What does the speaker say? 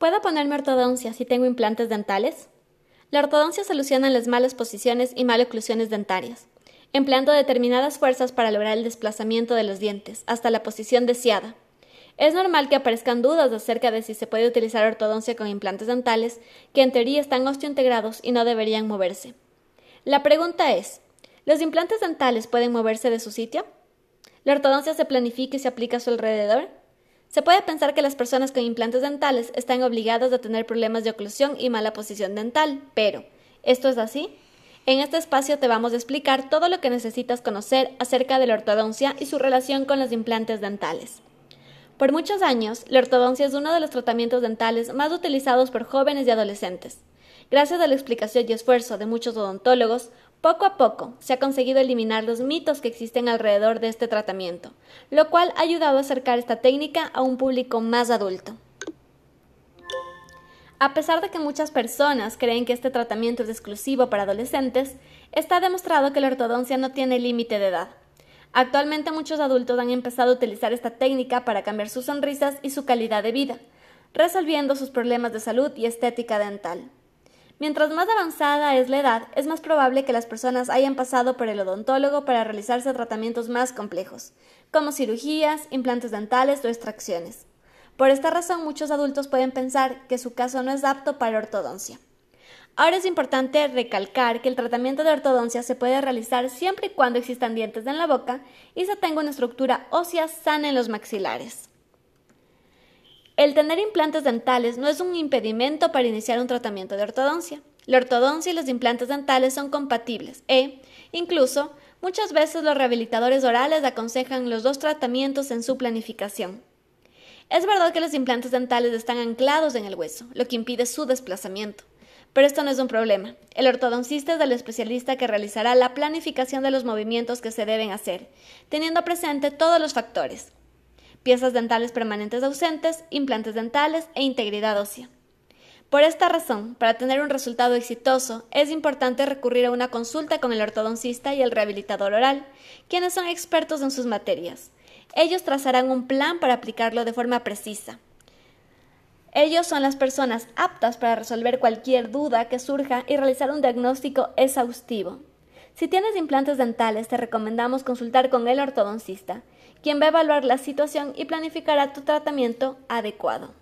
¿Puedo ponerme ortodoncia si tengo implantes dentales? La ortodoncia soluciona las malas posiciones y maloclusiones dentarias, empleando determinadas fuerzas para lograr el desplazamiento de los dientes hasta la posición deseada. Es normal que aparezcan dudas acerca de si se puede utilizar ortodoncia con implantes dentales, que en teoría están osteointegrados y no deberían moverse. La pregunta es, ¿los implantes dentales pueden moverse de su sitio? ¿La ortodoncia se planifica y se aplica a su alrededor? Se puede pensar que las personas con implantes dentales están obligadas a tener problemas de oclusión y mala posición dental, pero ¿esto es así? En este espacio te vamos a explicar todo lo que necesitas conocer acerca de la ortodoncia y su relación con los implantes dentales. Por muchos años, la ortodoncia es uno de los tratamientos dentales más utilizados por jóvenes y adolescentes. Gracias a la explicación y esfuerzo de muchos odontólogos, poco a poco se ha conseguido eliminar los mitos que existen alrededor de este tratamiento, lo cual ha ayudado a acercar esta técnica a un público más adulto. A pesar de que muchas personas creen que este tratamiento es exclusivo para adolescentes, está demostrado que la ortodoncia no tiene límite de edad. Actualmente muchos adultos han empezado a utilizar esta técnica para cambiar sus sonrisas y su calidad de vida, resolviendo sus problemas de salud y estética dental. Mientras más avanzada es la edad, es más probable que las personas hayan pasado por el odontólogo para realizarse tratamientos más complejos, como cirugías, implantes dentales o extracciones. Por esta razón, muchos adultos pueden pensar que su caso no es apto para ortodoncia. Ahora es importante recalcar que el tratamiento de ortodoncia se puede realizar siempre y cuando existan dientes en la boca y se tenga una estructura ósea sana en los maxilares. El tener implantes dentales no es un impedimento para iniciar un tratamiento de ortodoncia. La ortodoncia y los implantes dentales son compatibles e, incluso, muchas veces los rehabilitadores orales aconsejan los dos tratamientos en su planificación. Es verdad que los implantes dentales están anclados en el hueso, lo que impide su desplazamiento. Pero esto no es un problema. El ortodoncista es el especialista que realizará la planificación de los movimientos que se deben hacer, teniendo presente todos los factores, piezas dentales permanentes ausentes, implantes dentales e integridad ósea. Por esta razón, para tener un resultado exitoso, es importante recurrir a una consulta con el ortodoncista y el rehabilitador oral, quienes son expertos en sus materias. Ellos trazarán un plan para aplicarlo de forma precisa. Ellos son las personas aptas para resolver cualquier duda que surja y realizar un diagnóstico exhaustivo. Si tienes implantes dentales, te recomendamos consultar con el ortodoncista, quien va a evaluar la situación y planificará tu tratamiento adecuado.